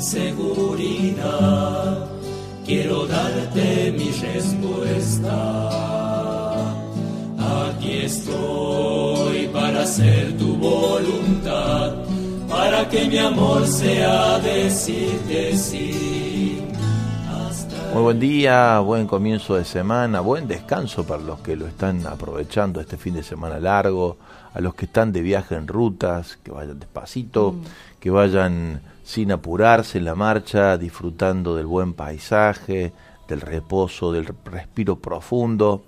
Inseguridad, quiero darte mi respuesta. Aquí estoy para hacer tu voluntad, para que mi amor sea decirte sí. Muy buen día, buen comienzo de semana, buen descanso para los que lo están aprovechando este fin de semana largo, a los que están de viaje en rutas, que vayan despacito, que vayan sin apurarse en la marcha, disfrutando del buen paisaje, del reposo, del respiro profundo,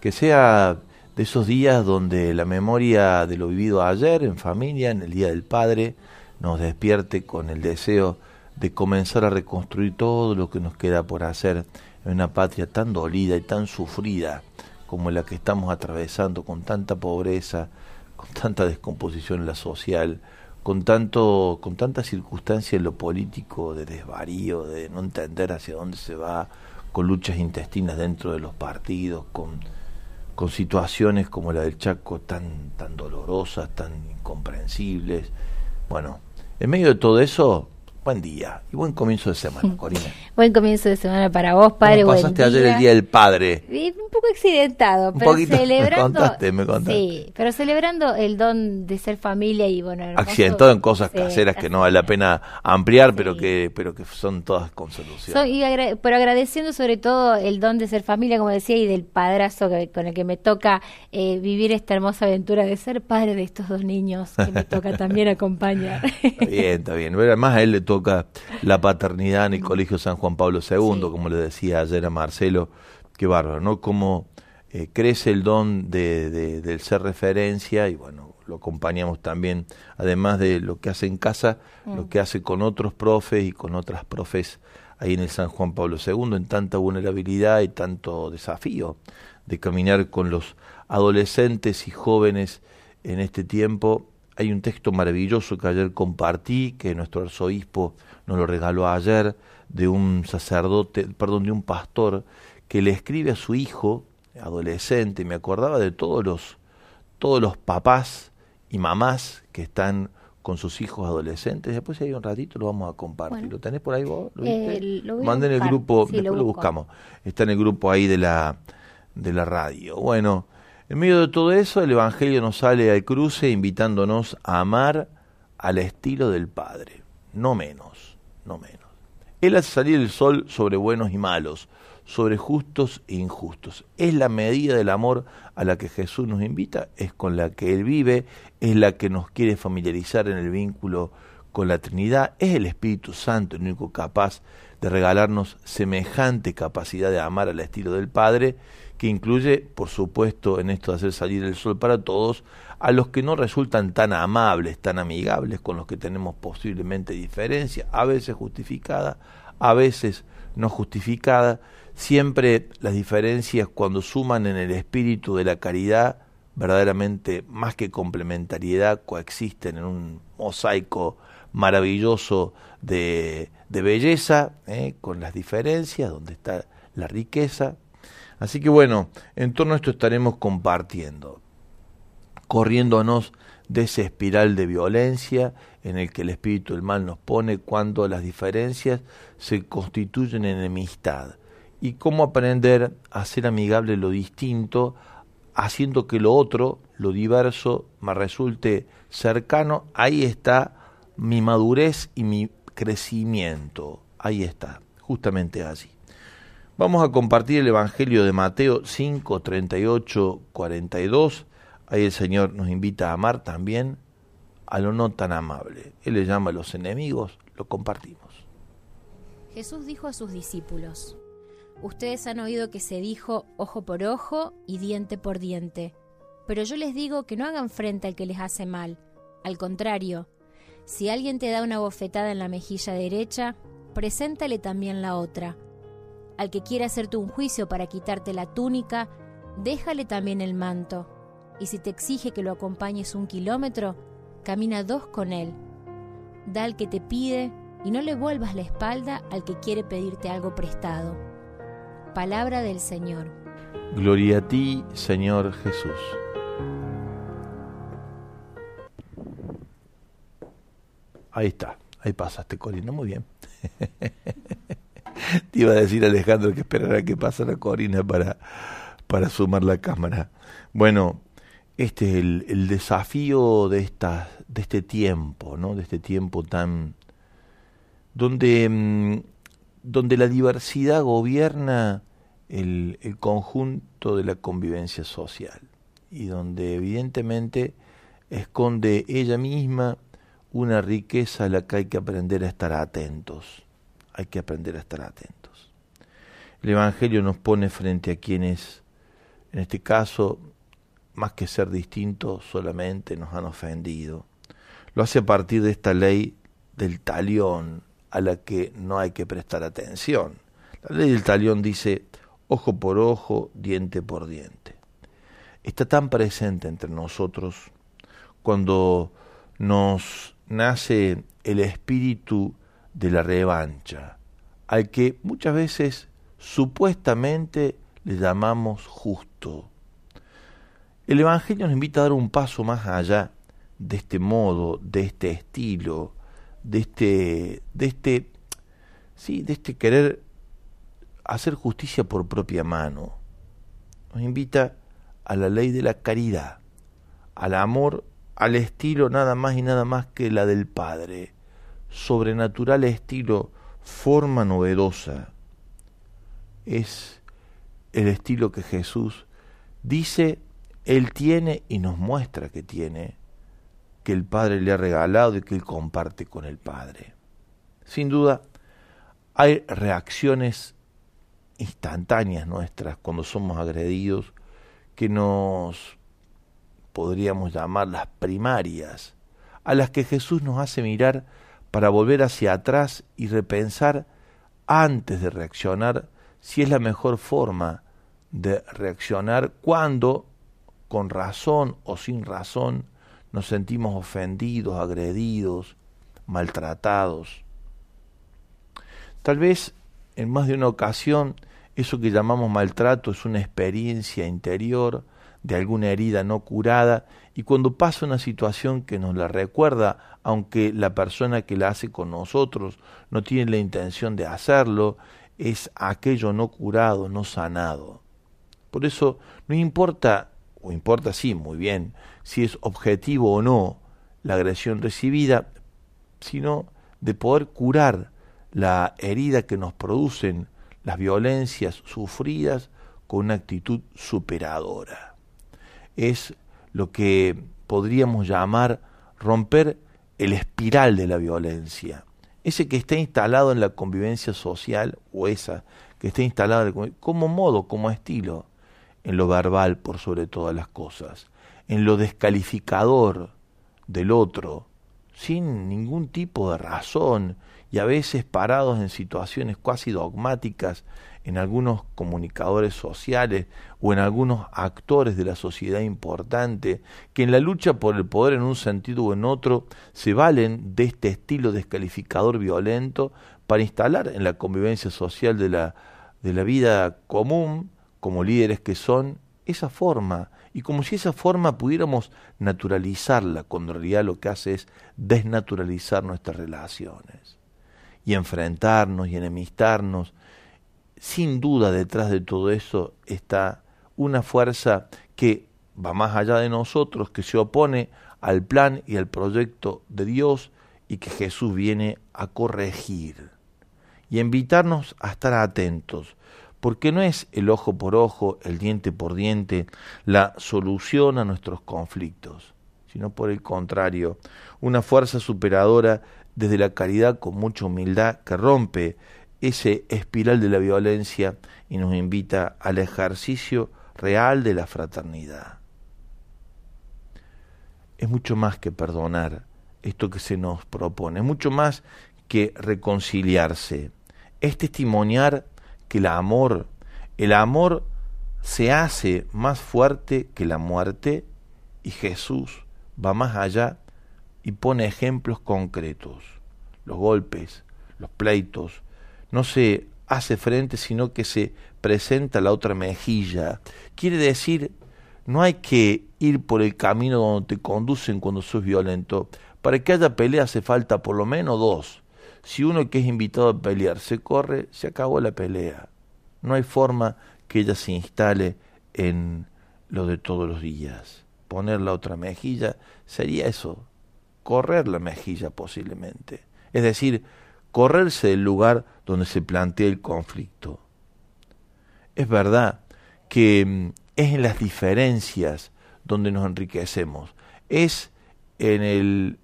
que sea de esos días donde la memoria de lo vivido ayer en familia, en el Día del Padre, nos despierte con el deseo de comenzar a reconstruir todo lo que nos queda por hacer en una patria tan dolida y tan sufrida como la que estamos atravesando con tanta pobreza, con tanta descomposición en la social, con tanto con tanta circunstancia en lo político de desvarío, de no entender hacia dónde se va, con luchas intestinas dentro de los partidos, con con situaciones como la del Chaco tan tan dolorosas, tan incomprensibles. Bueno, en medio de todo eso, buen día y buen comienzo de semana, Corina. Buen comienzo de semana para vos, padre. ¿Cómo buen pasaste ayer el Día del Padre? Y un poco accidentado, Un pero poquito, me celebrando. contaste, me contaste. Sí, pero celebrando el don de ser familia y bueno. hermoso- Accidentado en cosas Sí, caseras que no vale la pena ampliar, pero que pero que son todas con solución. So- y agra- pero agradeciendo sobre todo el don de ser familia, como decía, y del padrazo que- con el que me toca eh, vivir esta hermosa aventura de ser padre de estos dos niños que me toca también acompañar. Está bien, está bien. Pero además él le toca la paternidad en el Colegio San Juan Pablo II, como le decía ayer a Marcelo. Qué bárbaro, ¿no? Cómo eh, crece el don de, de- del ser referencia y bueno, lo acompañamos también, además de lo que hace en casa, lo que hace con otros profes y con otras profes ahí en el San Juan Pablo II, en tanta vulnerabilidad y tanto desafío de caminar con los adolescentes y jóvenes en este tiempo. Hay un texto maravilloso que ayer compartí, que nuestro arzobispo nos lo regaló ayer, de un sacerdote, perdón, de un pastor, que le escribe a su hijo, adolescente, me acordaba de todos los, todos los papás y mamás que están con sus hijos adolescentes. Después si hay un ratito lo vamos a compartir. Bueno. ¿Lo tenés por ahí vos? ¿Lo Eh, viste? lo a Manden el grupo, Sí, después lo buscamos. Está en el grupo ahí de la, de la radio. Bueno, en medio de todo eso, el Evangelio nos sale al cruce invitándonos a amar al estilo del Padre, no menos, no menos. Él hace salir el sol sobre buenos y malos, sobre justos e injustos. Es la medida del amor a la que Jesús nos invita, es con la que Él vive, es la que nos quiere familiarizar en el vínculo con la Trinidad, es el Espíritu Santo el único capaz de regalarnos semejante capacidad de amar al estilo del Padre, que incluye, por supuesto, en esto de hacer salir el sol para todos, a los que no resultan tan amables, tan amigables, con los que tenemos posiblemente diferencias, a veces justificadas, a veces no justificadas, siempre las diferencias cuando suman en el espíritu de la caridad, verdaderamente más que complementariedad, coexisten en un mosaico maravilloso de, de belleza, ¿eh? con las diferencias, donde está la riqueza. Así que bueno, en torno a esto estaremos compartiendo, corriéndonos de esa espiral de violencia en el que el espíritu del mal nos pone cuando las diferencias se constituyen en enemistad y cómo aprender a ser amigable lo distinto, haciendo que lo otro, lo diverso, me resulte cercano. Ahí está mi madurez y mi crecimiento. Ahí está, justamente allí. Vamos a compartir el Evangelio de Mateo 5, 38, 42. Ahí el Señor nos invita a amar también a lo no tan amable. Él le llama a los enemigos, lo compartimos. Jesús dijo a sus discípulos, Ustedes han oído que se dijo ojo por ojo y diente por diente, pero yo les digo que no hagan frente al que les hace mal. Al contrario, si alguien te da una bofetada en la mejilla derecha, preséntale también la otra. Al que quiera hacerte un juicio para quitarte la túnica, déjale también el manto. Y si te exige que lo acompañes un kilómetro, camina dos con él. Da al que te pide y no le vuelvas la espalda al que quiere pedirte algo prestado. Palabra del Señor. Gloria a ti, Señor Jesús. Ahí está, ahí pasaste, Corina, muy bien. Te iba a decir Alejandro que esperara que pasara Corina para, para sumar la cámara. Bueno, este es el, el desafío de, esta, de este tiempo, ¿no? De este tiempo tan... donde, mm, donde la diversidad gobierna el, el conjunto de la convivencia social y donde evidentemente esconde ella misma una riqueza a la que hay que aprender a estar atentos. Hay que aprender a estar atentos. El Evangelio nos pone frente a quienes, en este caso, más que ser distintos, solamente nos han ofendido. Lo hace a partir de esta ley del talión a la que no hay que prestar atención. La ley del talión dice ojo por ojo, diente por diente. Está tan presente entre nosotros cuando nos nace el espíritu de la revancha, al que muchas veces supuestamente le llamamos justo. El Evangelio nos invita a dar un paso más allá de este modo, de este estilo, de este, de este, sí, de este querer hacer justicia por propia mano. Nos invita a la ley de la caridad, al amor al estilo nada más y nada más que la del Padre, sobrenatural estilo, forma novedosa. Es el estilo que Jesús dice, Él tiene y nos muestra que tiene, que el Padre le ha regalado y que Él comparte con el Padre. Sin duda, hay reacciones instantáneas nuestras cuando somos agredidos que nos podríamos llamar las primarias, a las que Jesús nos hace mirar para volver hacia atrás y repensar antes de reaccionar si es la mejor forma de reaccionar cuando, con razón o sin razón, nos sentimos ofendidos, agredidos, maltratados. Tal vez en más de una ocasión eso que llamamos maltrato es una experiencia interior de alguna herida no curada y cuando pasa una situación que nos la recuerda, aunque la persona que la hace con nosotros no tiene la intención de hacerlo, es aquello no curado, no sanado. Por eso no importa, o importa sí, muy bien, si es objetivo o no la agresión recibida, sino de poder curar la herida que nos producen las violencias sufridas con una actitud superadora es lo que podríamos llamar romper el espiral de la violencia. Ese que está instalado en la convivencia social o esa que está instalada como modo, como estilo, en lo verbal por sobre todas las cosas, en lo descalificador del otro, sin ningún tipo de razón y a veces parados en situaciones casi dogmáticas en algunos comunicadores sociales o en algunos actores de la sociedad importante que en la lucha por el poder en un sentido o en otro se valen de este estilo descalificador violento para instalar en la convivencia social de la, de la vida común, como líderes que son, esa forma, y como si esa forma pudiéramos naturalizarla, cuando en realidad lo que hace es desnaturalizar nuestras relaciones y enfrentarnos y enemistarnos sin duda detrás de todo eso está una fuerza que va más allá de nosotros, que se opone al plan y al proyecto de Dios y que Jesús viene a corregir. y invitarnos a estar atentos, porque no es el ojo por ojo, el diente por diente, la solución a nuestros conflictos, sino por el contrario, una fuerza superadora desde la caridad con mucha humildad que rompe ese espiral de la violencia y nos invita al ejercicio real de la fraternidad. Es mucho más que perdonar esto que se nos propone, es mucho más que reconciliarse, es testimoniar que el amor, el amor se hace más fuerte que la muerte y Jesús va más allá y pone ejemplos concretos. Los golpes, los pleitos, no se hace frente, sino que se presenta la otra mejilla. Quiere decir, no hay que ir por el camino donde te conducen cuando sos violento. Para que haya pelea hace falta por lo menos dos. Si uno que es invitado a pelear se corre, se acabó la pelea. No hay forma que ella se instale en lo de todos los días. Poner la otra mejilla sería eso, correr la mejilla posiblemente. Es decir, correrse del lugar donde se plantea el conflicto. Es verdad que mm, es en las diferencias donde nos enriquecemos, es en el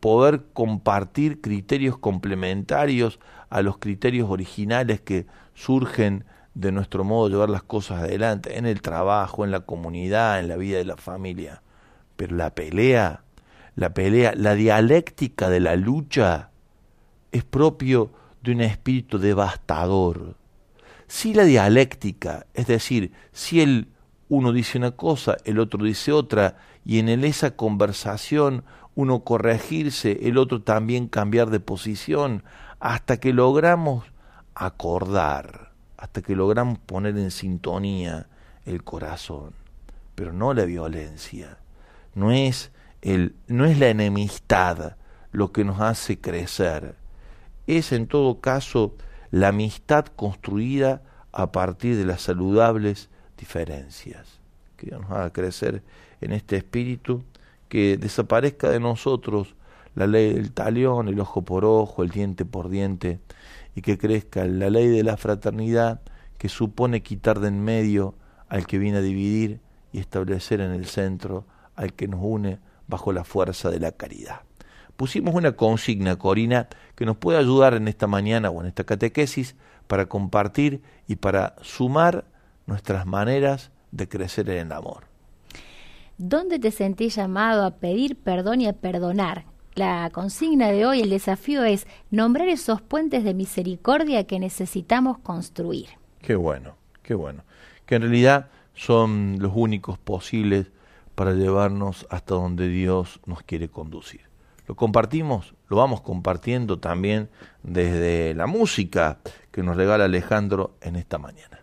poder compartir criterios complementarios a los criterios originales que surgen de nuestro modo de llevar las cosas adelante, en el trabajo, en la comunidad, en la vida de la familia. Pero la pelea, la pelea, la dialéctica de la lucha es propio de un espíritu devastador. Si la dialéctica, es decir, si el uno dice una cosa, el otro dice otra, y en esa conversación uno corregirse, el otro también cambiar de posición, hasta que logramos acordar, hasta que logramos poner en sintonía el corazón, pero no la violencia. No es el no es la enemistad lo que nos hace crecer. Es en todo caso la amistad construida a partir de las saludables diferencias. Que nos haga crecer en este espíritu que desaparezca de nosotros la ley del talión, el ojo por ojo, el diente por diente, y que crezca la ley de la fraternidad que supone quitar de en medio al que viene a dividir y establecer en el centro al que nos une bajo la fuerza de la caridad. Pusimos una consigna, Corina, que nos puede ayudar en esta mañana o en esta catequesis para compartir y para sumar nuestras maneras de crecer en el amor. ¿Dónde te sentís llamado a pedir perdón y a perdonar? La consigna de hoy, el desafío es nombrar esos puentes de misericordia que necesitamos construir. Qué bueno, qué bueno. Que en realidad son los únicos posibles para llevarnos hasta donde Dios nos quiere conducir. Lo compartimos, lo vamos compartiendo también desde la música que nos regala Alejandro en esta mañana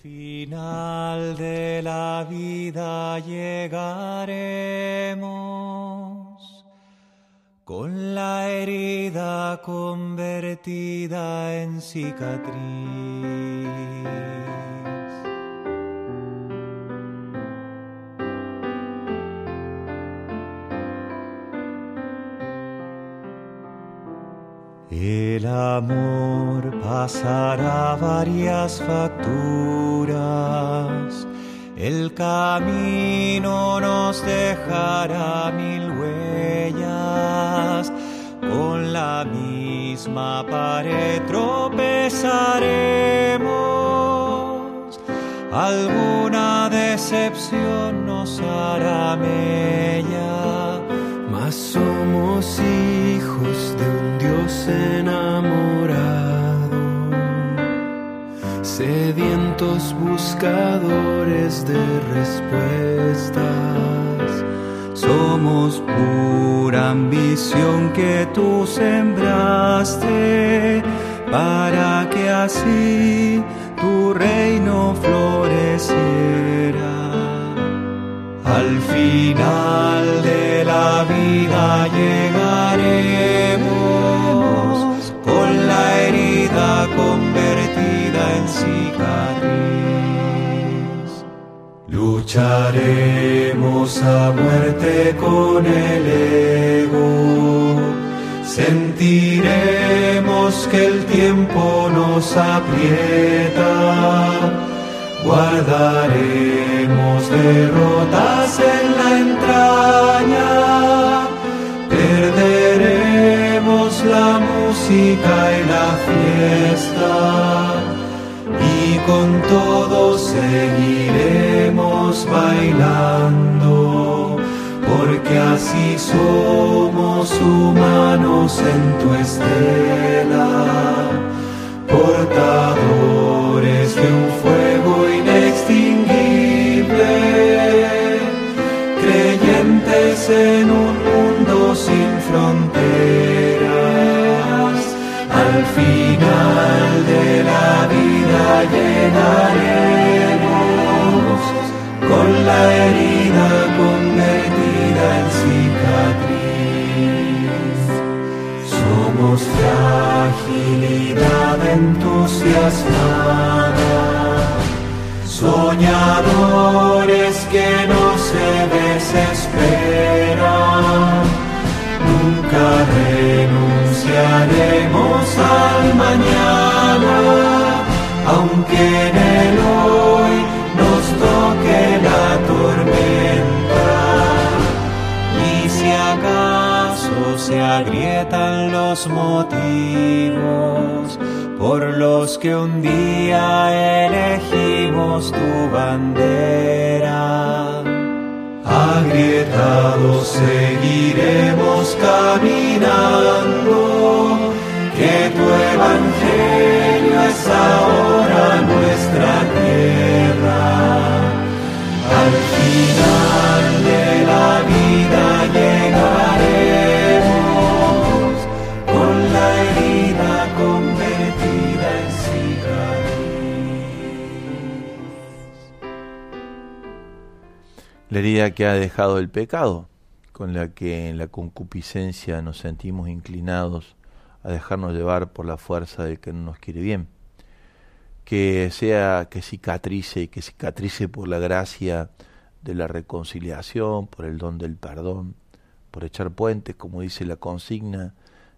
final de la vida llegaremos con la herida convertida en cicatriz. El amor pasará varias facturas, el camino nos dejará mil huellas, con la misma pared tropezaremos, alguna decepción nos hará mella, mas somos hijos Dios enamorado, sedientos buscadores de respuestas. Somos pura ambición que tú sembraste para que así tu reino floreciera. Al final de la vida llegaremos Lucharemos a muerte con el ego, Sentiremos que el tiempo nos aprieta, guardaremos derrotas en la entraña, perderemos la música y la fiesta, y con todo seguiremos bailando porque así somos humanos en tu estela, portadores de un fuego inextinguible, creyentes en un mundo sin fronteras. Al final de la vida con la herida convertida en cicatriz. Somos fragilidad entusiasmada, soñadores que no se desesperan. Nunca renunciaremos al mañana, aunque se agrietan los motivos por los que un día elegimos tu bandera, agrietados seguiremos caminando, que tu evangelio es ahora La que ha dejado el pecado, con la que en la concupiscencia nos sentimos inclinados a dejarnos llevar por la fuerza del que no nos quiere bien. Que sea que cicatrice y que cicatrice por la gracia de la reconciliación, por el don del perdón, por echar puentes, como dice la consigna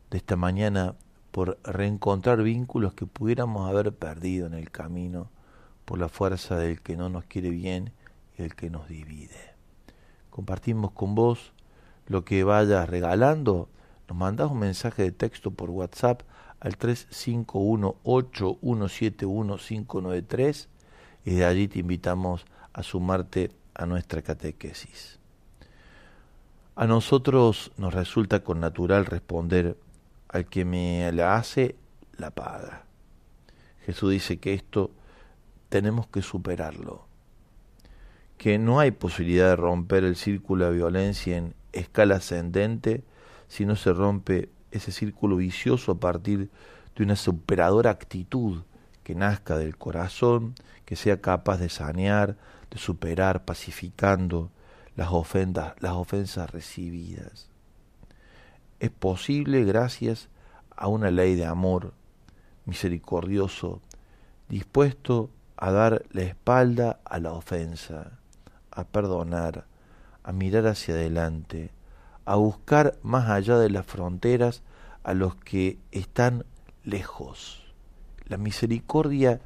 de esta mañana, por reencontrar vínculos que pudiéramos haber perdido en el camino, por la fuerza del que no nos quiere bien y el que nos divide. Compartimos con vos lo que vayas regalando, nos mandás un mensaje de texto por WhatsApp al 351-8171-593 y de allí te invitamos a sumarte a nuestra catequesis. A nosotros nos resulta con natural responder al que me la hace, la paga. Jesús dice que esto tenemos que superarlo, que no hay posibilidad de romper el círculo de violencia en escala ascendente si no se rompe ese círculo vicioso a partir de una superadora actitud que nazca del corazón, que sea capaz de sanear, de superar, pacificando las ofensas, las ofensas recibidas. Es posible gracias a una ley de amor misericordioso, dispuesto a dar la espalda a la ofensa, a perdonar, a mirar hacia adelante, a buscar más allá de las fronteras a los que están lejos. La misericordia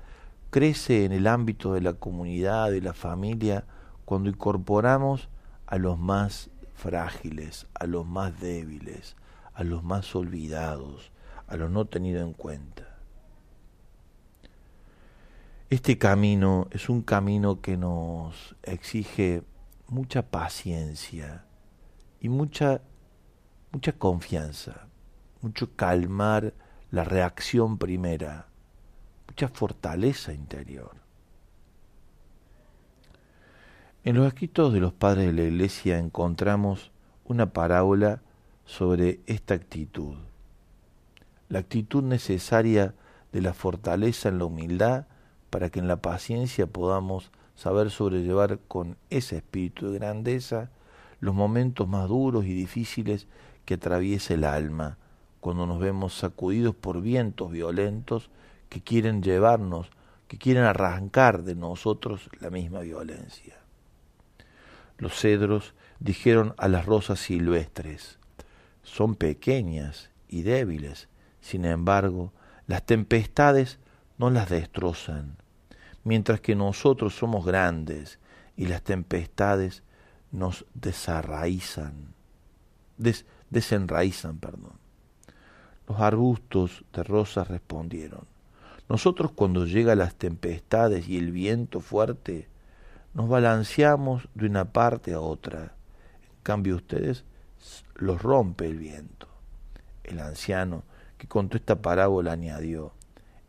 crece en el ámbito de la comunidad, de la familia, cuando incorporamos a los más frágiles, a los más débiles, a los más olvidados, a los no tenidos en cuenta. Este camino es un camino que nos exige mucha paciencia y mucha mucha confianza, mucho calmar la reacción primera, mucha fortaleza interior. En los escritos de los padres de la Iglesia encontramos una parábola sobre esta actitud, la actitud necesaria de la fortaleza en la humildad para que en la paciencia podamos saber sobrellevar con ese espíritu de grandeza los momentos más duros y difíciles que atraviesa el alma cuando nos vemos sacudidos por vientos violentos que quieren llevarnos, que quieren arrancar de nosotros la misma violencia. Los cedros dijeron a las rosas silvestres, son pequeñas y débiles. Sin embargo, las tempestades no las destrozan, mientras que nosotros somos grandes y las tempestades nos desarraizan, desenraizan, perdón. Los arbustos de rosas respondieron, nosotros cuando llegan las tempestades y el viento fuerte, nos balanceamos de una parte a otra. En cambio ustedes los rompe el viento. El anciano que contó esta parábola añadió,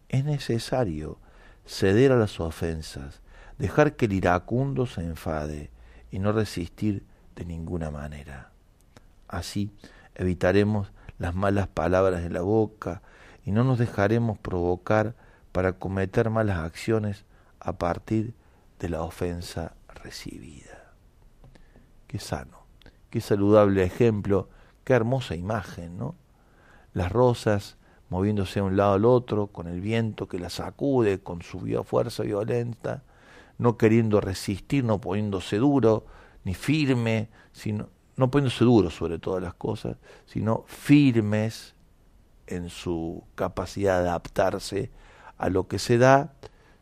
es necesario ceder a las ofensas, dejar que el iracundo se enfade y no resistir de ninguna manera. Así evitaremos las malas palabras en la boca y no nos dejaremos provocar para cometer malas acciones a partir de la ofensa recibida. Qué sano, qué saludable ejemplo, qué hermosa imagen, ¿no? Las rosas moviéndose de un lado al otro, con el viento que las sacude con su fuerza violenta, no queriendo resistir, no poniéndose duro, ni firme, sino, no poniéndose duro sobre todas las cosas, sino firmes en su capacidad de adaptarse a lo que se da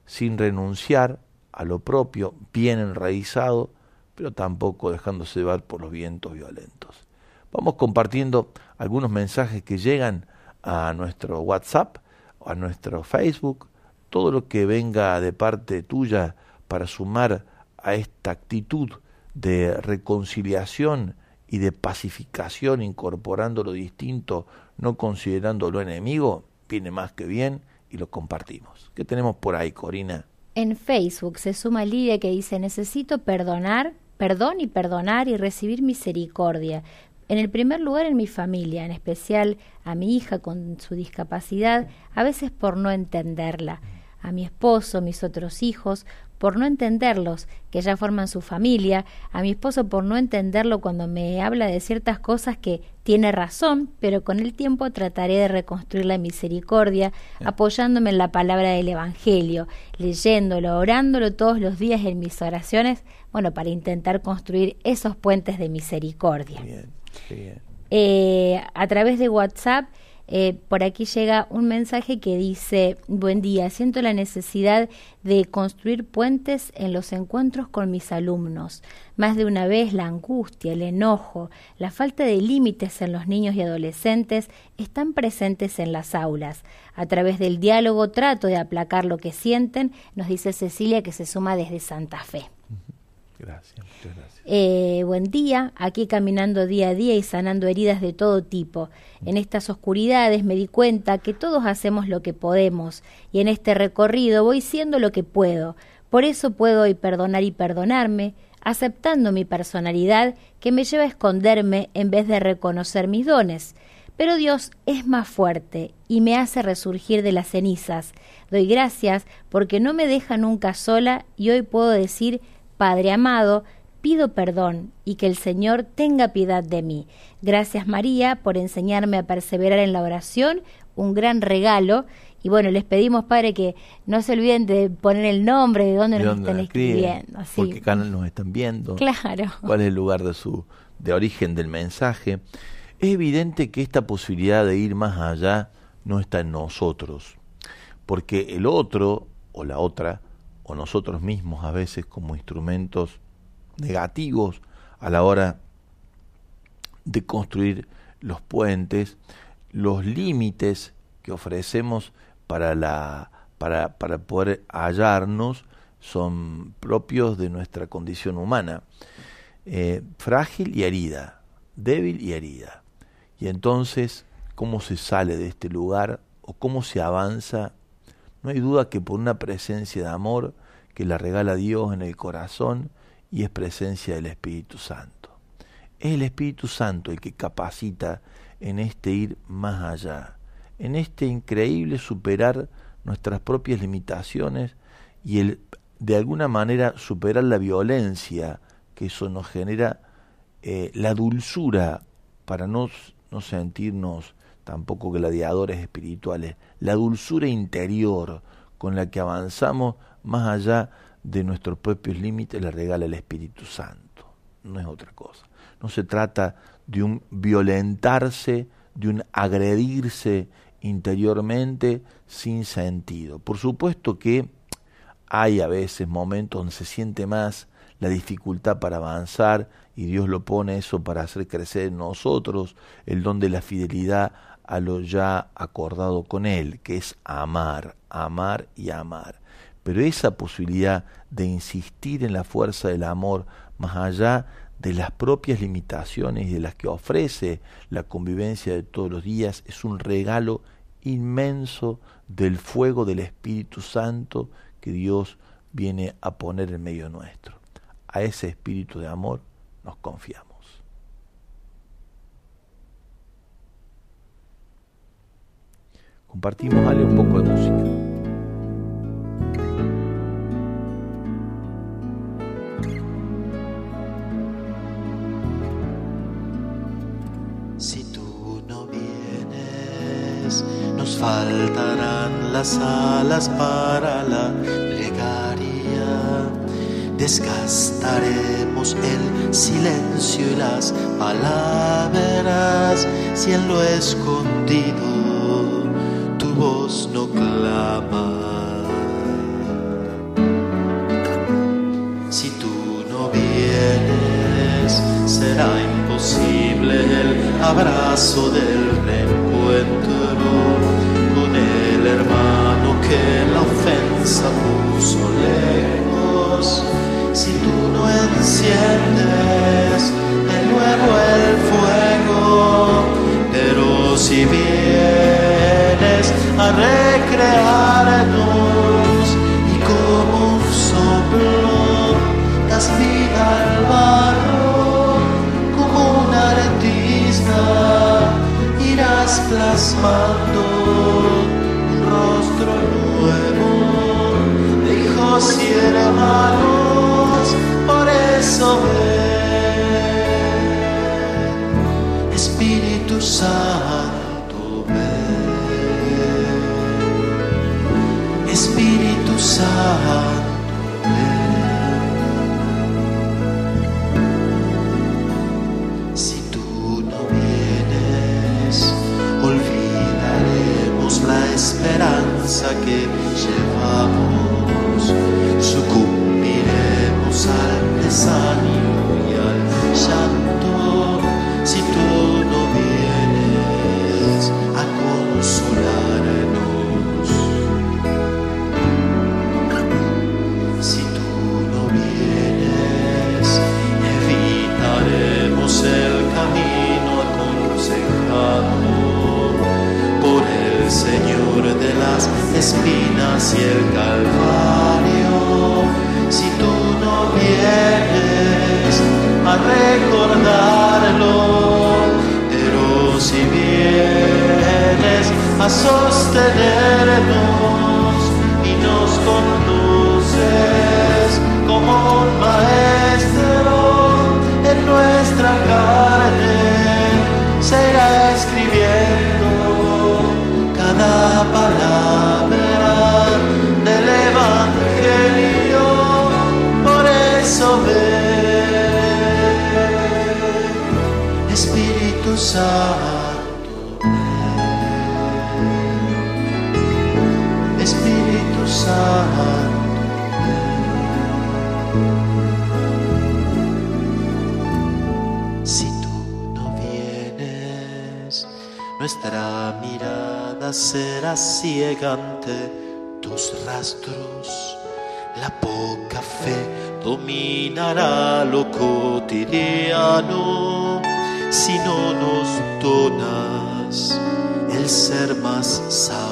sin renunciar a lo propio, bien enraizado, pero tampoco dejándose llevar por los vientos violentos. Vamos compartiendo algunos mensajes que llegan a nuestro WhatsApp, a nuestro Facebook, todo lo que venga de parte tuya para sumar a esta actitud de reconciliación y de pacificación, incorporando lo distinto, no considerando lo enemigo, viene más que bien y lo compartimos. ¿Qué tenemos por ahí, Corina? En Facebook se suma Lidia que dice, necesito perdonar, perdón y perdonar y recibir misericordia. En el primer lugar en mi familia, en especial a mi hija con su discapacidad, a veces por no entenderla, a mi esposo, mis otros hijos, por no entenderlos, que ya forman su familia, a mi esposo por no entenderlo cuando me habla de ciertas cosas que tiene razón, pero con el tiempo trataré de reconstruir la misericordia, apoyándome en la palabra del Evangelio, leyéndolo, orándolo todos los días en mis oraciones, bueno, para intentar construir esos puentes de misericordia. Eh, a través de WhatsApp eh, por aquí llega un mensaje que dice, buen día, siento la necesidad de construir puentes en los encuentros con mis alumnos. Más de una vez la angustia, el enojo, la falta de límites en los niños y adolescentes están presentes en las aulas. A través del diálogo trato de aplacar lo que sienten, nos dice Cecilia que se suma desde Santa Fe. Gracias. Eh, buen día, aquí caminando día a día y sanando heridas de todo tipo. En estas oscuridades me di cuenta que todos hacemos lo que podemos y en este recorrido voy siendo lo que puedo. Por eso puedo hoy perdonar y perdonarme, aceptando mi personalidad que me lleva a esconderme en vez de reconocer mis dones. Pero Dios es más fuerte y me hace resurgir de las cenizas. Doy gracias porque no me deja nunca sola y hoy puedo decir Padre amado, pido perdón y que el Señor tenga piedad de mí. Gracias María por enseñarme a perseverar en la oración, un gran regalo. Y bueno, les pedimos, Padre, que no se olviden de poner el nombre, de dónde nos están escribiendo. Por qué canal nos están viendo. Claro. Cuál es el lugar de, su, de origen del mensaje. Es evidente que esta posibilidad de ir más allá no está en nosotros. Porque el otro o la otra o nosotros mismos a veces como instrumentos negativos a la hora de construir los puentes, los límites que ofrecemos para, la, para, para poder hallarnos son propios de nuestra condición humana, eh, frágil y herida, débil y herida. Y entonces, ¿cómo se sale de este lugar o cómo se avanza no hay duda que por una presencia de amor que la regala Dios en el corazón y es presencia del Espíritu Santo. Es el Espíritu Santo el que capacita en este ir más allá, en este increíble superar nuestras propias limitaciones y el de alguna manera superar la violencia que eso nos genera, eh, la dulzura para no, no sentirnos tampoco gladiadores espirituales, la dulzura interior con la que avanzamos más allá de nuestros propios límites la regala el Espíritu Santo, no es otra cosa. No se trata de un violentarse de un agredirse interiormente sin sentido. Por supuesto que hay a veces momentos donde se siente más la dificultad para avanzar y Dios lo pone eso para hacer crecer en nosotros el don de la fidelidad a lo ya acordado con Él, que es amar, amar y amar. Pero esa posibilidad de insistir en la fuerza del amor más allá de las propias limitaciones y de las que ofrece la convivencia de todos los días es un regalo inmenso del fuego del Espíritu Santo que Dios viene a poner en medio nuestro. A ese espíritu de amor nos confiamos. Compartimos, Ale, un poco de música. faltarán las alas para la plegaria. Desgastaremos el silencio y las palabras si lo escondido voz no clama. Si tú no vienes, será imposible el abrazo del reencuentro hermano que la ofensa puso lejos. Si tú no enciendes de nuevo el a recrearnos y como un soplo das vida al barro, como un artista irás plasmando rostro nuevo de hijos y hermanos, por eso ven, Espíritu Santo, Si tú no vienes, nuestra mirada será ciega ante tus rastros. La poca fe dominará lo cotidiano si no nos donas el ser más sabios.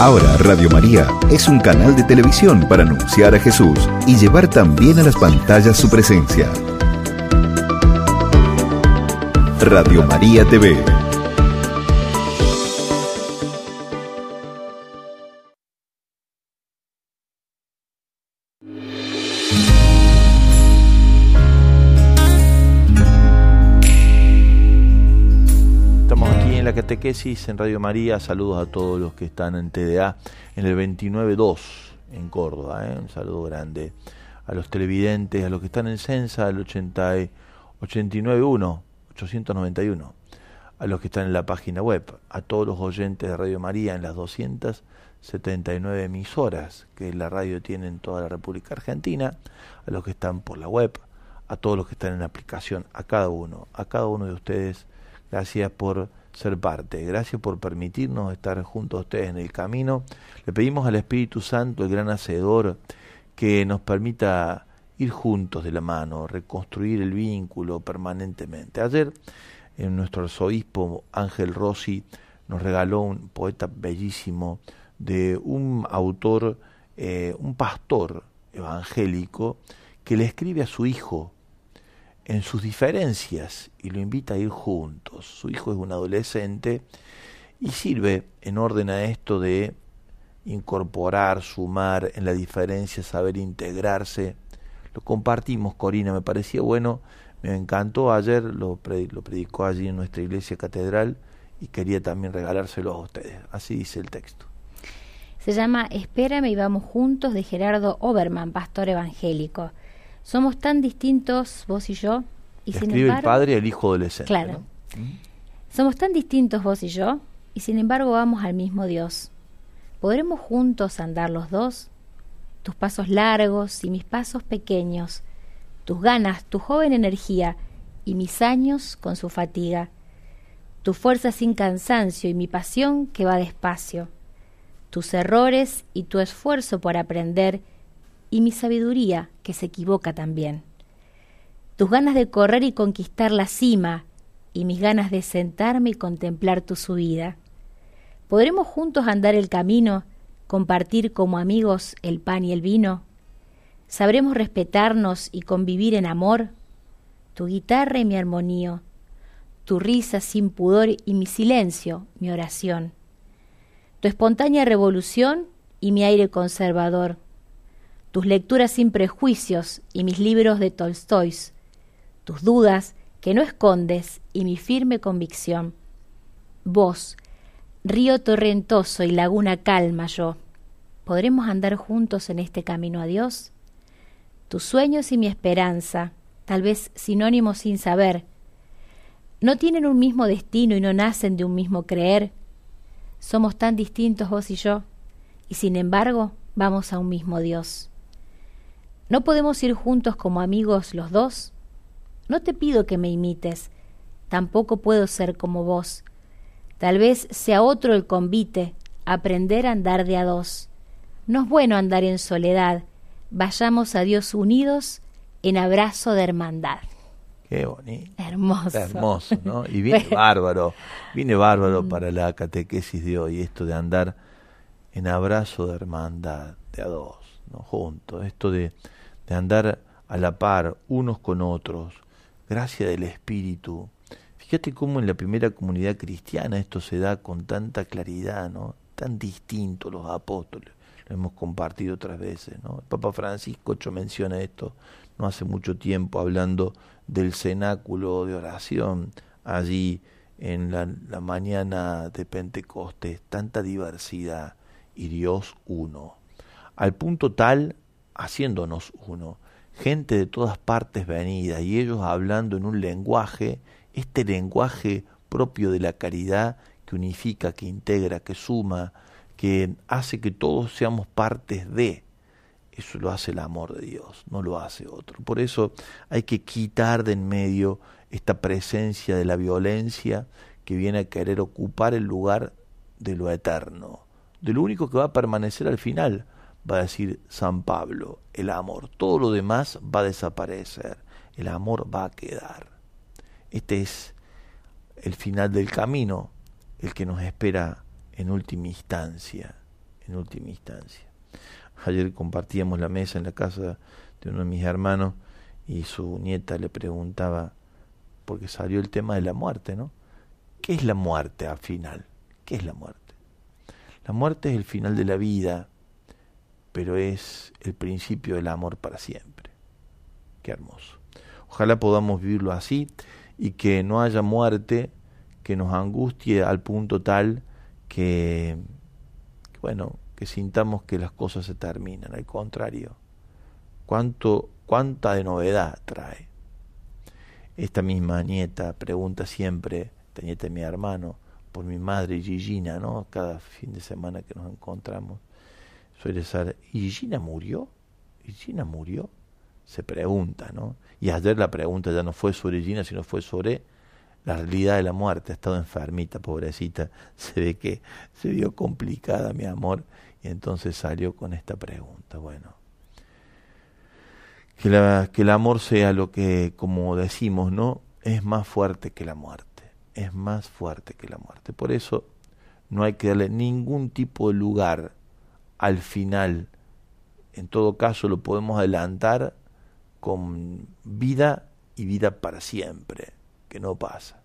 Ahora Radio María es un canal de televisión para anunciar a Jesús y llevar también a las pantallas su presencia. Radio María TV. Catequesis en Radio María. Saludos a todos los que están en TDA en el 29.2 en Córdoba. ¿eh? Un saludo grande a los televidentes, a los que están en Censa, al 80 y- 89.1, 891, a los que están en la página web, a todos los oyentes de Radio María en las 279 emisoras que la radio tiene en toda la República Argentina, a los que están por la web, a todos los que están en la aplicación, a cada uno, a cada uno de ustedes Gracias por ser parte, gracias por permitirnos estar junto a ustedes en el camino. Le pedimos al Espíritu Santo, el gran hacedor, que nos permita ir juntos de la mano, reconstruir el vínculo permanentemente. Ayer en nuestro arzobispo Ángel Rossi nos regaló un poeta bellísimo de un autor, eh, un pastor evangélico, que le escribe a su hijo en sus diferencias y lo invita a ir juntos. Su hijo es un adolescente y sirve en orden a esto de incorporar, sumar en la diferencia, saber integrarse. Lo compartimos, Corina, me parecía bueno, me encantó ayer, lo, lo predicó allí en nuestra iglesia catedral y quería también regalárselo a ustedes. Así dice el texto. Se llama Espérame y vamos juntos de Gerardo Oberman, pastor evangélico. Somos tan distintos vos y yo, y sin escribe el padre al hijo adolescente. Claro. ¿no? somos tan distintos vos y yo, y sin embargo vamos al mismo Dios. ¿Podremos juntos andar los dos? Tus pasos largos y mis pasos pequeños, tus ganas, tu joven energía y mis años con su fatiga, tu fuerza sin cansancio y mi pasión que va despacio, tus errores y tu esfuerzo por aprender y mi sabiduría que se equivoca también, tus ganas de correr y conquistar la cima y mis ganas de sentarme y contemplar tu subida. ¿Podremos juntos andar el camino, compartir como amigos el pan y el vino? ¿Sabremos respetarnos y convivir en amor? Tu guitarra y mi armonía, tu risa sin pudor y mi silencio, mi oración, tu espontánea revolución y mi aire conservador, tus lecturas sin prejuicios y mis libros de Tolstoy, tus dudas que no escondes y mi firme convicción. Vos, río torrentoso y laguna calma yo, ¿podremos andar juntos en este camino a Dios? Tus sueños y mi esperanza, tal vez sinónimos sin saber, no tienen un mismo destino y no nacen de un mismo creer. Somos tan distintos vos y yo, y sin embargo vamos a un mismo Dios. ¿No podemos ir juntos como amigos los dos? No te pido que me imites, tampoco puedo ser como vos. Tal vez sea otro el convite, aprender a andar de a dos. No es bueno andar en soledad, vayamos a Dios unidos en abrazo de hermandad. Qué bonito. Hermoso. Hermoso, ¿no? Y viene bárbaro, viene bárbaro para la catequesis de hoy, esto de andar en abrazo de hermandad, de a dos, ¿no? Juntos, esto de, de andar a la par, unos con otros, gracia del Espíritu. Fíjate cómo en la primera comunidad cristiana esto se da con tanta claridad, ¿no? Tan distinto los apóstoles, lo hemos compartido otras veces, ¿no? El Papa Francisco hecho menciona esto no hace mucho tiempo hablando del cenáculo de oración allí en la, la mañana de Pentecostés, tanta diversidad y Dios uno, al punto tal haciéndonos uno, gente de todas partes venida y ellos hablando en un lenguaje, este lenguaje propio de la caridad que unifica, que integra, que suma, que hace que todos seamos partes de. Eso lo hace el amor de Dios, no lo hace otro. Por eso hay que quitar de en medio esta presencia de la violencia que viene a querer ocupar el lugar de lo eterno, de lo único que va a permanecer al final, va a decir San Pablo, el amor. Todo lo demás va a desaparecer, el amor va a quedar. Este es el final del camino, el que nos espera en última instancia, en última instancia. Ayer compartíamos la mesa en la casa de uno de mis hermanos y su nieta le preguntaba, porque salió el tema de la muerte, ¿no? ¿Qué es la muerte al final? ¿Qué es la muerte? La muerte es el final de la vida, pero es el principio del amor para siempre. Qué hermoso. Ojalá podamos vivirlo así y que no haya muerte que nos angustie al punto tal que, bueno, que sintamos que las cosas se terminan. Al contrario, cuánto, cuánta de novedad trae. Esta misma nieta pregunta siempre, esta nieta de mi hermano, por mi madre Gigina, ¿no? Cada fin de semana que nos encontramos suele ser, ¿y Gina murió? ¿Y Gina murió? Se pregunta, ¿no? Y ayer la pregunta ya no fue sobre Gina, sino fue sobre la realidad de la muerte. Ha estado enfermita, pobrecita. Se ve que se vio complicada, mi amor, y entonces salió con esta pregunta. Bueno, que, la, que el amor sea lo que, como decimos, ¿no? Es más fuerte que la muerte. Es más fuerte que la muerte. Por eso no hay que darle ningún tipo de lugar al final. En todo caso lo podemos adelantar con vida y vida para siempre, que no pasa.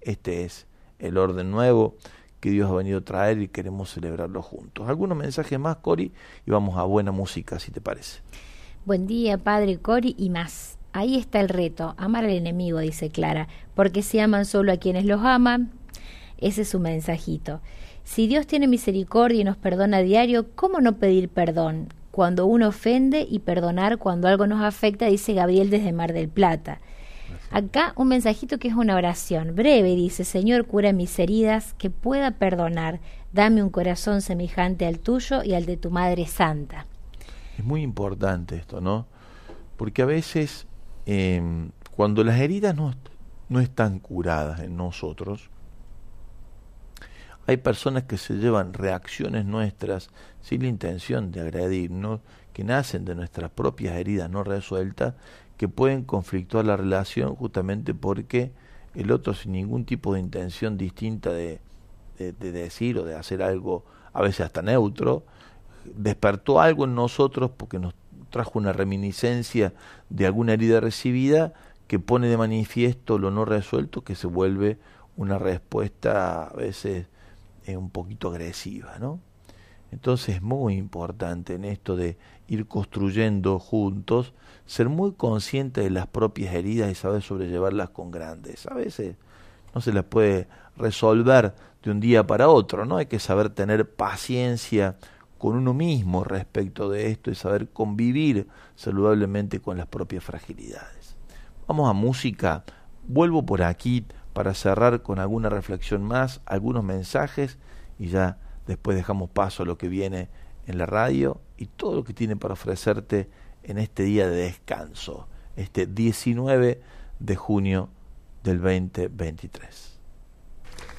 Este es el orden nuevo que Dios ha venido a traer y queremos celebrarlo juntos. Algunos mensajes más, Cori, y vamos a buena música, si te parece. Buen día, Padre Cori, y más. Ahí está el reto, amar al enemigo, dice Clara, porque si aman solo a quienes los aman, ese es su mensajito. Si Dios tiene misericordia y nos perdona a diario, ¿cómo no pedir perdón? Cuando uno ofende y perdonar cuando algo nos afecta, dice Gabriel desde Mar del Plata. Acá un mensajito que es una oración breve, dice, Señor, cura mis heridas, que pueda perdonar, dame un corazón semejante al tuyo y al de tu Madre Santa. Es muy importante esto, ¿no? Porque a veces em, cuando las heridas no, no están curadas en nosotros, hay personas que se llevan reacciones nuestras sin la intención de agredirnos, que nacen de nuestras propias heridas no resueltas, que pueden conflictuar la relación justamente porque el otro sin ningún tipo de intención distinta de, de, decir o de hacer algo, a veces hasta neutro, despertó algo en nosotros porque nos trajo una reminiscencia de alguna herida recibida que pone de manifiesto lo no resuelto que se vuelve una respuesta a veces un poquito agresiva, ¿no? Entonces es muy importante en esto de ir construyendo juntos, ser muy consciente de las propias heridas y saber sobrellevarlas con grandes. A veces no se las puede resolver de un día para otro, ¿no? Hay que saber tener paciencia con uno mismo respecto de esto y saber convivir saludablemente con las propias fragilidades. Vamos a música. Vuelvo por aquí para cerrar con alguna reflexión más, algunos mensajes y ya después dejamos paso a lo que viene en la radio y todo lo que tiene para ofrecerte en este día de descanso, este 19 de junio del 2023.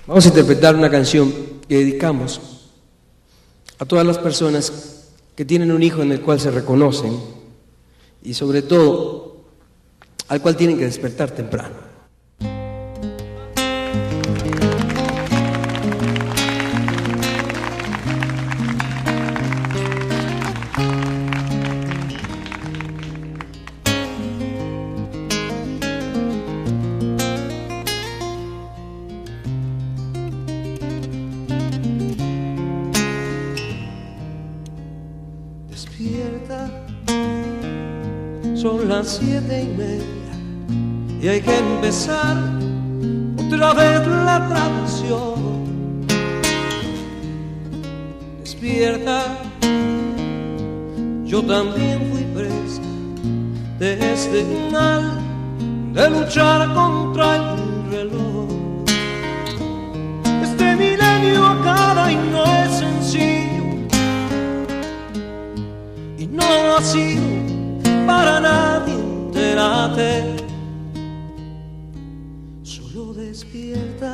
Vamos a interpretar una canción que dedicamos a todas las personas que tienen un hijo en el cual se reconocen y sobre todo al cual tienen que despertar temprano. Son las siete y media y hay que empezar otra vez la tradición. Despierta, yo también fui presa de este mal de luchar contra el reloj. Este milenio acaba y no es sencillo y no ha sido nadie enterate. Solo despierta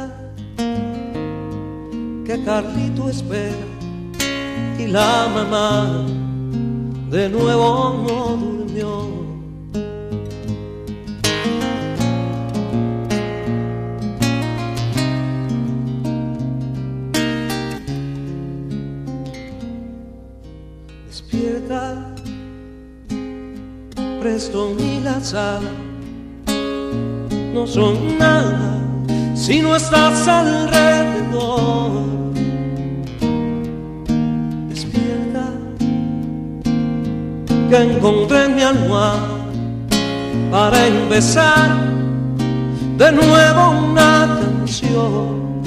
que Carlito espera y la mamá de nuevo no durmió. Presto ni la sala, no son nada si no estás alrededor. Despierta, que encontré mi almohada para empezar de nuevo una canción.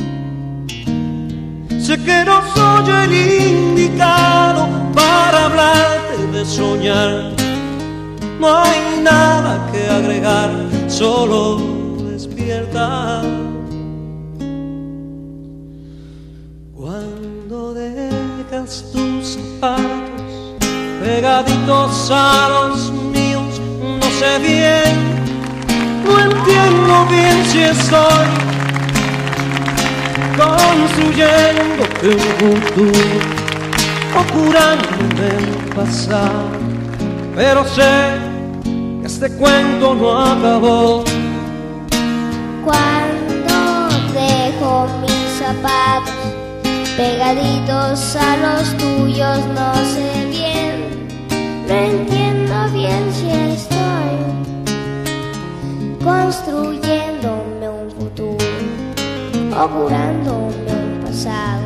Sé que no soy el solo despierta. Cuando dejas tus zapatos pegaditos a los míos, no sé bien, no entiendo bien si estoy construyendo un futuro o curándome el pasado. Pero sé este cuento no acabó. Cuando dejo mis zapatos pegaditos a los tuyos, no sé bien, no entiendo bien si estoy construyéndome un futuro o curándome un pasado.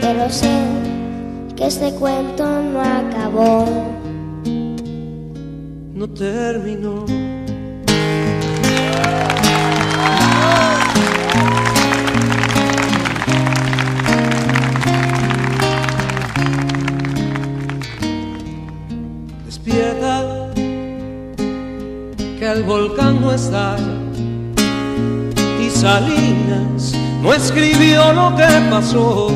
Pero sé que este cuento no acabó. No terminó. Despierta, que el volcán no estalla y Salinas no escribió lo que pasó.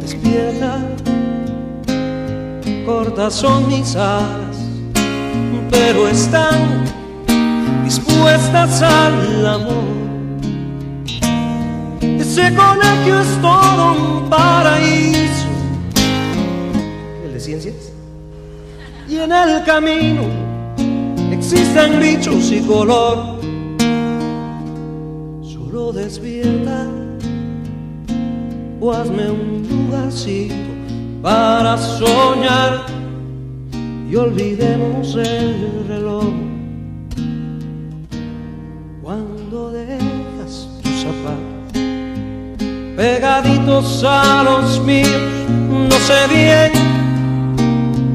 Despierta, cortas son mis alas, pero están dispuestas al amor. Ese colegio es todo un paraíso. ¿El de ciencias? Y en el camino existen bichos y color. Solo despierta o hazme un lugarcito para soñar y olvidemos el reloj. Cuando dejas tus zapatos pegaditos a los míos, no sé bien,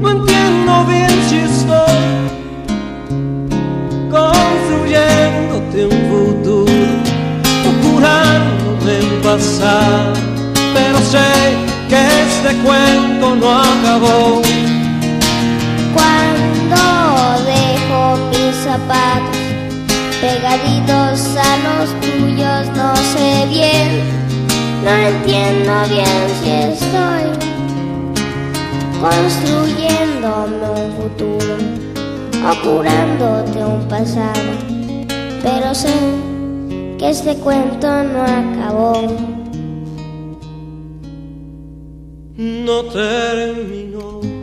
no entiendo bien si estoy construyéndote un futuro o curándome el pasado, pero sé este cuento no acabó. Cuando dejo mis zapatos pegaditos a los tuyos, no sé bien, no entiendo bien si estoy construyéndome un futuro o curándote un pasado, pero sé que este cuento no acabó. No terminó.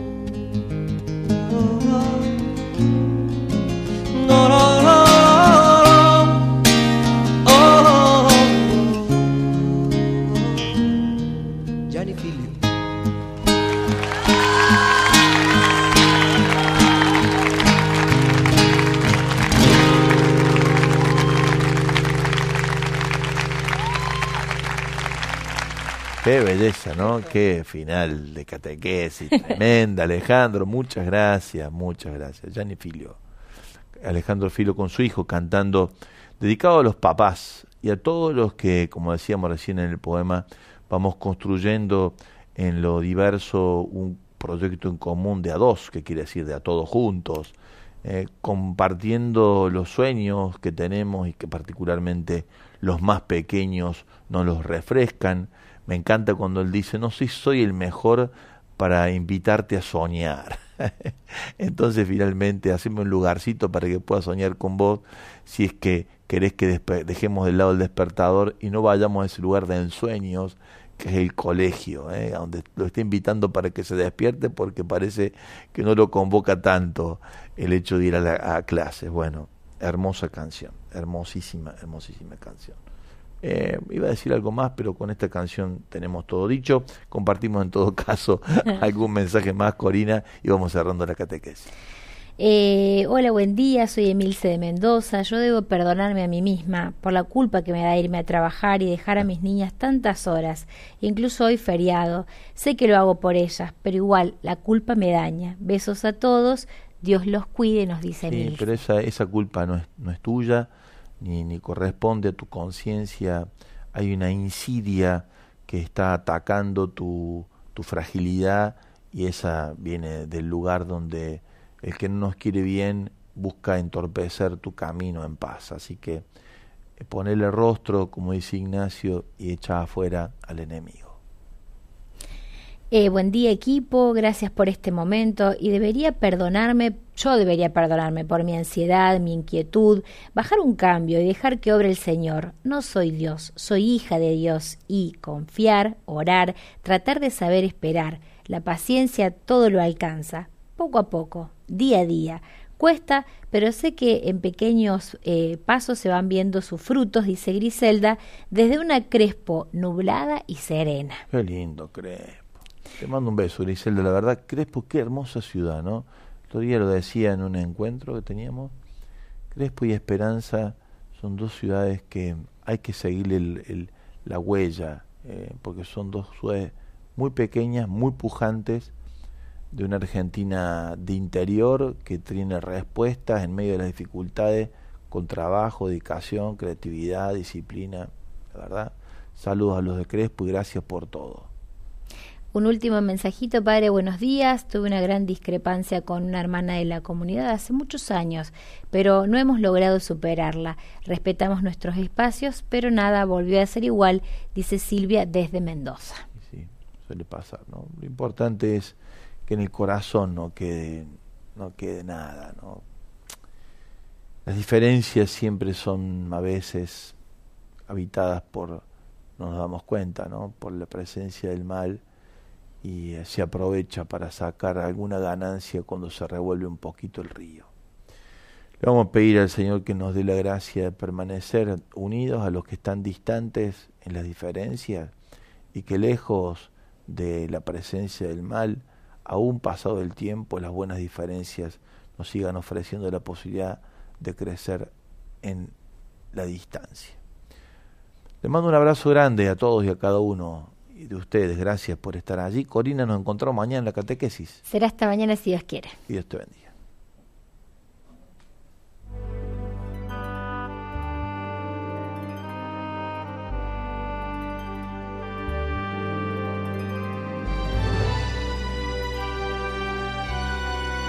Belleza, ¿no? Qué final de catequesis tremenda, Alejandro. Muchas gracias, muchas gracias. Gianni Filio. Alejandro Filo con su hijo cantando, dedicado a los papás y a todos los que, como decíamos recién en el poema, vamos construyendo en lo diverso un proyecto en común de a dos, que quiere decir de a todos juntos, eh, compartiendo los sueños que tenemos y que particularmente los más pequeños nos los refrescan. Me encanta cuando él dice, no sé si soy el mejor para invitarte a soñar. Entonces finalmente hacemos un lugarcito para que puedas soñar con vos si es que querés que dejemos de lado el despertador y no vayamos a ese lugar de ensueños que es el colegio, ¿eh? donde lo está invitando para que se despierte porque parece que no lo convoca tanto el hecho de ir a, la, a clases. Bueno, hermosa canción, hermosísima, hermosísima canción. Eh, iba a decir algo más, pero con esta canción tenemos todo dicho. Compartimos en todo caso algún mensaje más, Corina, y vamos cerrando la catequesis. Eh, hola, buen día, soy Emilce de Mendoza. Yo debo perdonarme a mí misma por la culpa que me da irme a trabajar y dejar a mis niñas tantas horas, incluso hoy feriado. Sé que lo hago por ellas, pero igual la culpa me daña. Besos a todos, Dios los cuide, nos dice sí, Pero esa, esa culpa no es, no es tuya, ni, ni corresponde a tu conciencia. Hay una insidia que está atacando tu, tu fragilidad y esa viene del lugar donde el que no nos quiere bien busca entorpecer tu camino en paz. Así que eh, ponele rostro, como dice Ignacio, y echa afuera al enemigo. Eh, buen día equipo, gracias por este momento y debería perdonarme, yo debería perdonarme por mi ansiedad, mi inquietud, bajar un cambio y dejar que obre el Señor. No soy Dios, soy hija de Dios y confiar, orar, tratar de saber esperar. La paciencia todo lo alcanza, poco a poco, día a día. Cuesta, pero sé que en pequeños eh, pasos se van viendo sus frutos, dice Griselda, desde una Crespo nublada y serena. Qué lindo Crespo. Te mando un beso, Griselda. La verdad, Crespo, qué hermosa ciudad, ¿no? Otro lo decía en un encuentro que teníamos. Crespo y Esperanza son dos ciudades que hay que seguirle el, la huella, eh, porque son dos ciudades muy pequeñas, muy pujantes, de una Argentina de interior que tiene respuestas en medio de las dificultades con trabajo, dedicación, creatividad, disciplina, la verdad. Saludos a los de Crespo y gracias por todo. Un último mensajito, padre, buenos días. Tuve una gran discrepancia con una hermana de la comunidad hace muchos años, pero no hemos logrado superarla. Respetamos nuestros espacios, pero nada volvió a ser igual, dice Silvia desde Mendoza. Sí, suele pasar, ¿no? Lo importante es que en el corazón no quede, no quede nada, ¿no? Las diferencias siempre son a veces habitadas por, nos damos cuenta, ¿no? Por la presencia del mal y se aprovecha para sacar alguna ganancia cuando se revuelve un poquito el río. Le vamos a pedir al Señor que nos dé la gracia de permanecer unidos a los que están distantes en las diferencias y que lejos de la presencia del mal aún pasado el tiempo, las buenas diferencias nos sigan ofreciendo la posibilidad de crecer en la distancia. Les mando un abrazo grande a todos y a cada uno de ustedes. Gracias por estar allí. Corina, nos encontramos mañana en la catequesis. Será hasta mañana si Dios quiere. Dios te bendiga.